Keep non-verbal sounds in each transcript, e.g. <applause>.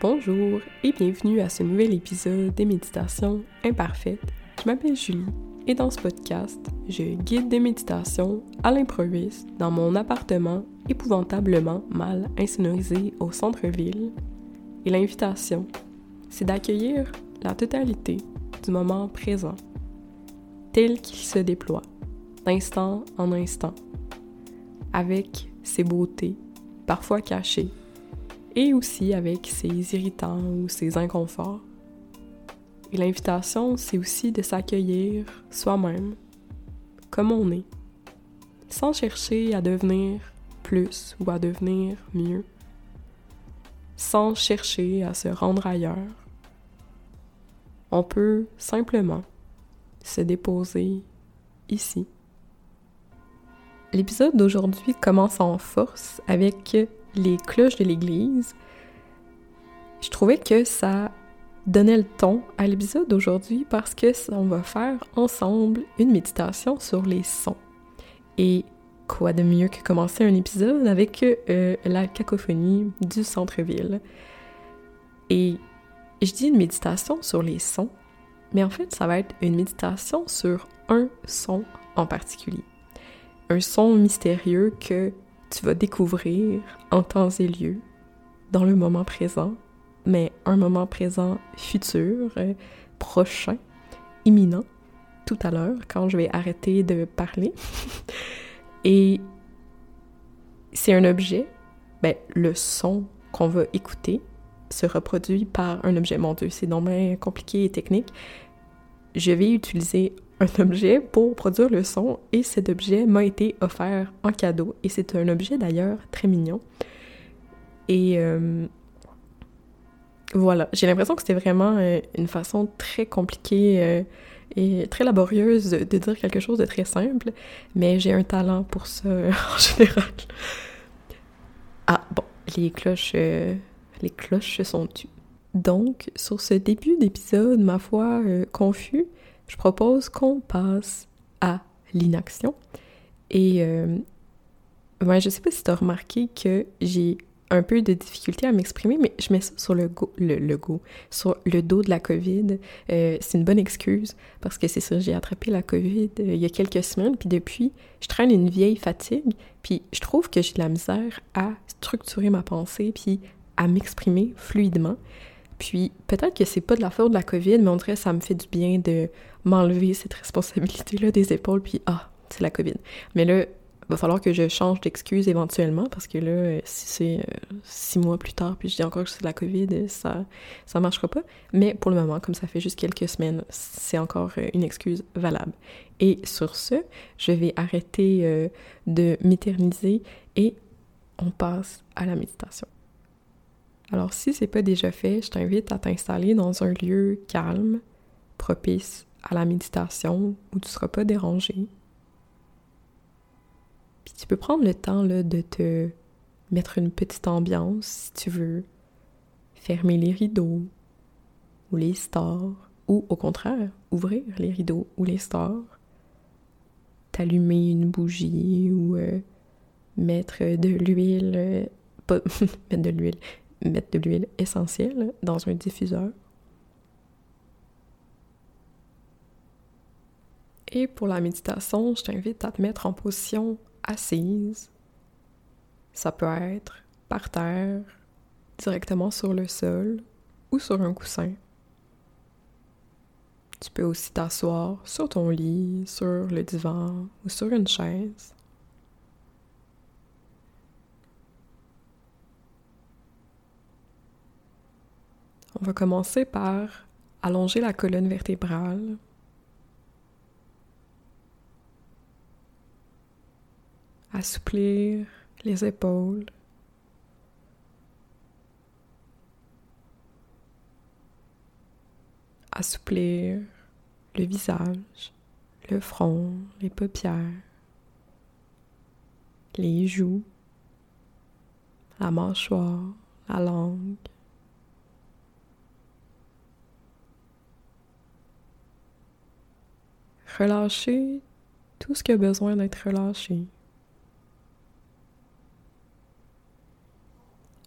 Bonjour et bienvenue à ce nouvel épisode des méditations imparfaites. Je m'appelle Julie et dans ce podcast, je guide des méditations à l'improviste dans mon appartement épouvantablement mal insonorisé au centre-ville. Et l'invitation, c'est d'accueillir la totalité du moment présent, tel qu'il se déploie, d'instant en instant, avec ses beautés, parfois cachées, et aussi avec ses irritants ou ses inconforts. Et l'invitation, c'est aussi de s'accueillir soi-même, comme on est, sans chercher à devenir plus ou à devenir mieux, sans chercher à se rendre ailleurs. On peut simplement se déposer ici. L'épisode d'aujourd'hui commence en force avec les cloches de l'église. Je trouvais que ça donnait le ton à l'épisode d'aujourd'hui parce que on va faire ensemble une méditation sur les sons. Et quoi de mieux que commencer un épisode avec euh, la cacophonie du centre-ville. Et je dis une méditation sur les sons, mais en fait, ça va être une méditation sur un son en particulier. Un son mystérieux que tu vas découvrir en temps et lieu, dans le moment présent, mais un moment présent futur, euh, prochain, imminent, tout à l'heure, quand je vais arrêter de parler. <laughs> et c'est un objet, ben, le son qu'on va écouter se reproduit par un objet. Mon Dieu, c'est dommage compliqué et technique. Je vais utiliser un objet pour produire le son et cet objet m'a été offert en cadeau et c'est un objet d'ailleurs très mignon. Et euh, voilà, j'ai l'impression que c'était vraiment euh, une façon très compliquée euh, et très laborieuse de dire quelque chose de très simple, mais j'ai un talent pour ça <laughs> en général. Ah bon, les cloches, les cloches sont tues. Donc, sur ce début d'épisode, ma foi, confus, je propose qu'on passe à l'inaction. Et euh, ouais, je sais pas si tu as remarqué que j'ai un peu de difficulté à m'exprimer, mais je mets ça sur le, go, le, sur le dos de la COVID. Euh, c'est une bonne excuse parce que c'est ça, j'ai attrapé la COVID euh, il y a quelques semaines, puis depuis, je traîne une vieille fatigue, puis je trouve que j'ai de la misère à structurer ma pensée, puis à m'exprimer fluidement. Puis peut-être que c'est pas de la faute de la COVID, mais on dirait ça me fait du bien de m'enlever cette responsabilité-là des épaules, puis ah, c'est la COVID. Mais là, va falloir que je change d'excuse éventuellement, parce que là, si c'est euh, six mois plus tard, puis je dis encore que c'est de la COVID, ça, ça marchera pas. Mais pour le moment, comme ça fait juste quelques semaines, c'est encore euh, une excuse valable. Et sur ce, je vais arrêter euh, de m'éterniser et on passe à la méditation. Alors si c'est pas déjà fait, je t'invite à t'installer dans un lieu calme, propice à la méditation, où tu seras pas dérangé. Puis tu peux prendre le temps de te mettre une petite ambiance si tu veux, fermer les rideaux ou les stores, ou au contraire, ouvrir les rideaux ou les stores, t'allumer une bougie ou euh, mettre de l'huile, euh, pas <laughs> mettre de l'huile, mettre de l'huile essentielle dans un diffuseur. Et pour la méditation, je t'invite à te mettre en position assise. Ça peut être par terre, directement sur le sol ou sur un coussin. Tu peux aussi t'asseoir sur ton lit, sur le divan ou sur une chaise. On va commencer par allonger la colonne vertébrale. Assouplir les épaules. Assouplir le visage, le front, les paupières, les joues, la mâchoire, la langue. Relâcher tout ce qui a besoin d'être relâché.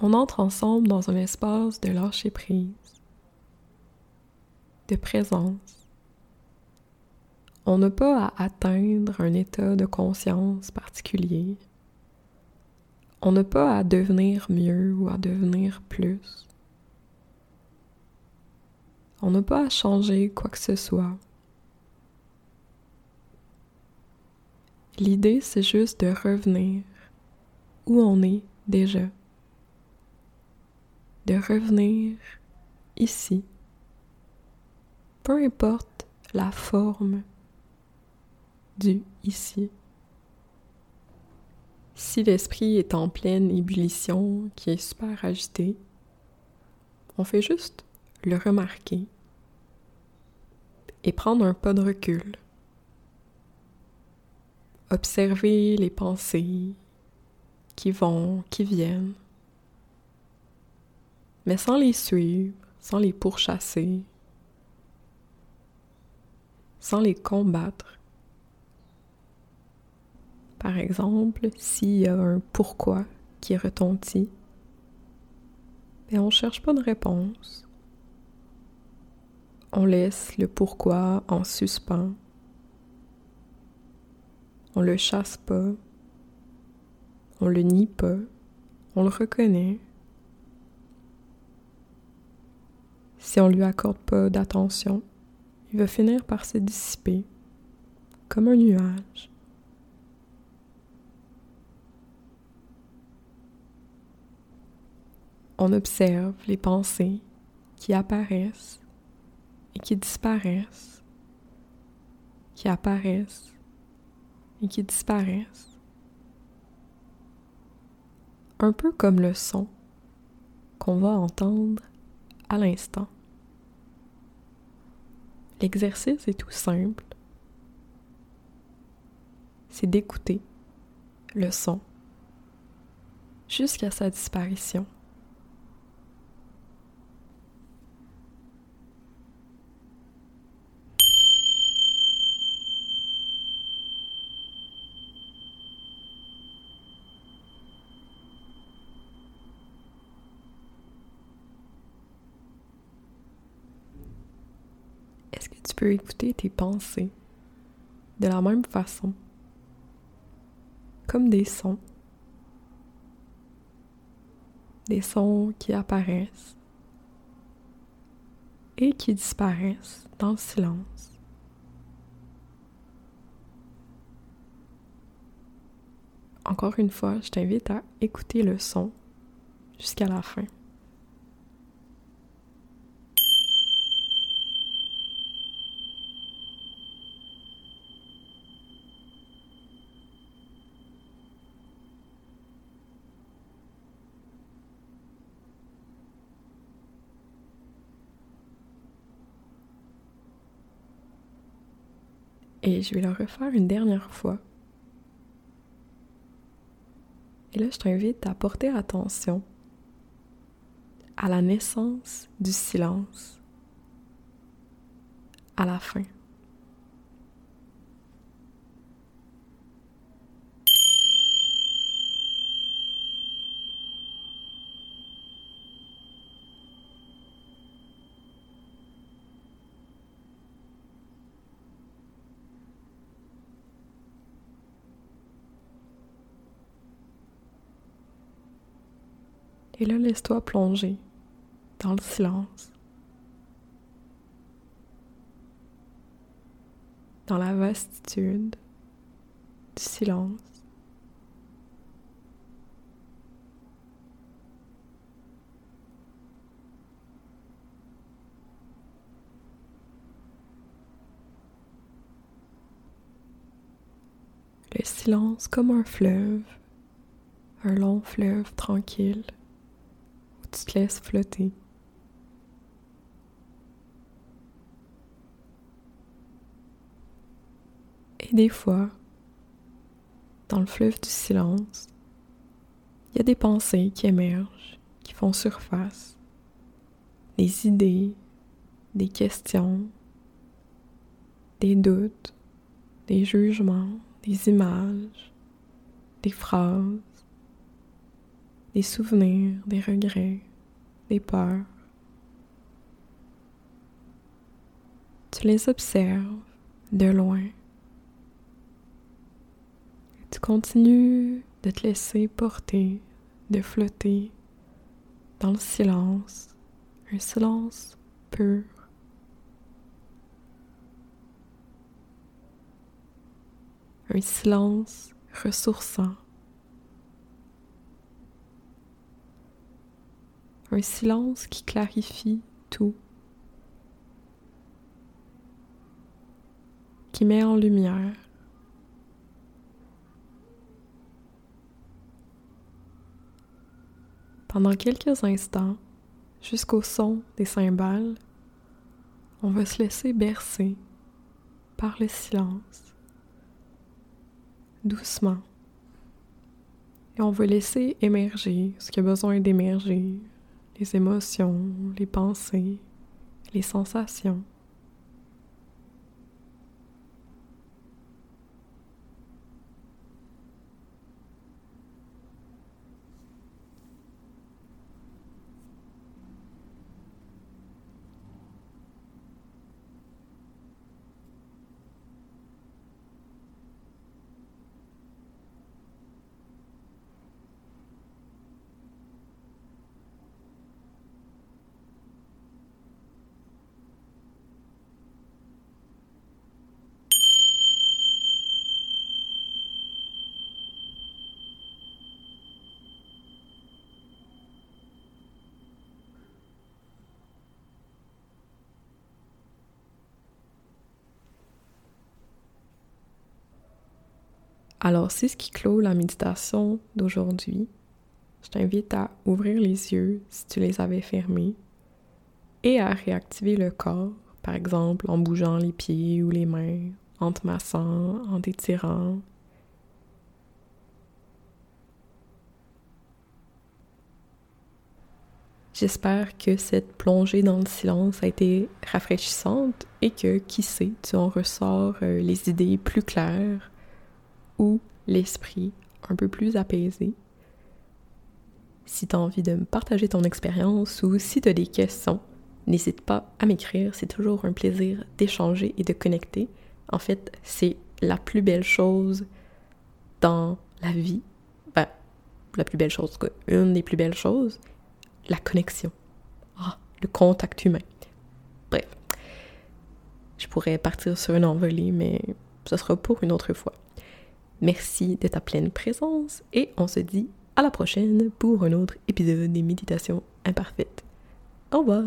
on entre ensemble dans un espace de lâcher prise, de présence. On n'a pas à atteindre un état de conscience particulier. On n'a pas à devenir mieux ou à devenir plus. On n'a pas à changer quoi que ce soit. L'idée, c'est juste de revenir où on est déjà. De revenir ici. Peu importe la forme du ici. Si l'esprit est en pleine ébullition, qui est super agité, on fait juste le remarquer et prendre un pas de recul. Observer les pensées qui vont, qui viennent, mais sans les suivre, sans les pourchasser, sans les combattre. Par exemple, s'il y a un pourquoi qui retentit, mais on ne cherche pas de réponse on laisse le pourquoi en suspens. On le chasse pas. On le nie pas. On le reconnaît. Si on lui accorde pas d'attention, il va finir par se dissiper comme un nuage. On observe les pensées qui apparaissent et qui disparaissent, qui apparaissent qui disparaissent. Un peu comme le son qu'on va entendre à l'instant. L'exercice est tout simple. C'est d'écouter le son jusqu'à sa disparition. Tu peux écouter tes pensées de la même façon, comme des sons, des sons qui apparaissent et qui disparaissent dans le silence. Encore une fois, je t'invite à écouter le son jusqu'à la fin. Et je vais le refaire une dernière fois. Et là, je t'invite à porter attention à la naissance du silence à la fin. Et là, laisse-toi plonger dans le silence, dans la vastitude du silence. Le silence comme un fleuve, un long fleuve tranquille tu te laisses flotter. Et des fois, dans le fleuve du silence, il y a des pensées qui émergent, qui font surface, des idées, des questions, des doutes, des jugements, des images, des phrases, des souvenirs, des regrets, des peurs. Tu les observes de loin. Tu continues de te laisser porter, de flotter dans le silence, un silence pur. Un silence ressourçant. Un silence qui clarifie tout. Qui met en lumière. Pendant quelques instants, jusqu'au son des cymbales, on va se laisser bercer par le silence, doucement. Et on va laisser émerger ce qui a besoin d'émerger, les émotions, les pensées, les sensations. Alors, c'est ce qui clôt la méditation d'aujourd'hui. Je t'invite à ouvrir les yeux si tu les avais fermés et à réactiver le corps, par exemple en bougeant les pieds ou les mains, en te massant, en t'étirant. J'espère que cette plongée dans le silence a été rafraîchissante et que, qui sait, tu en ressors euh, les idées plus claires ou l'esprit un peu plus apaisé. Si tu as envie de me partager ton expérience ou si tu as des questions, n'hésite pas à m'écrire. C'est toujours un plaisir d'échanger et de connecter. En fait, c'est la plus belle chose dans la vie. Ben, la plus belle chose, une des plus belles choses, la connexion. Ah, le contact humain. Bref, je pourrais partir sur une envolée, mais ce sera pour une autre fois. Merci de ta pleine présence et on se dit à la prochaine pour un autre épisode des méditations imparfaites. Au revoir!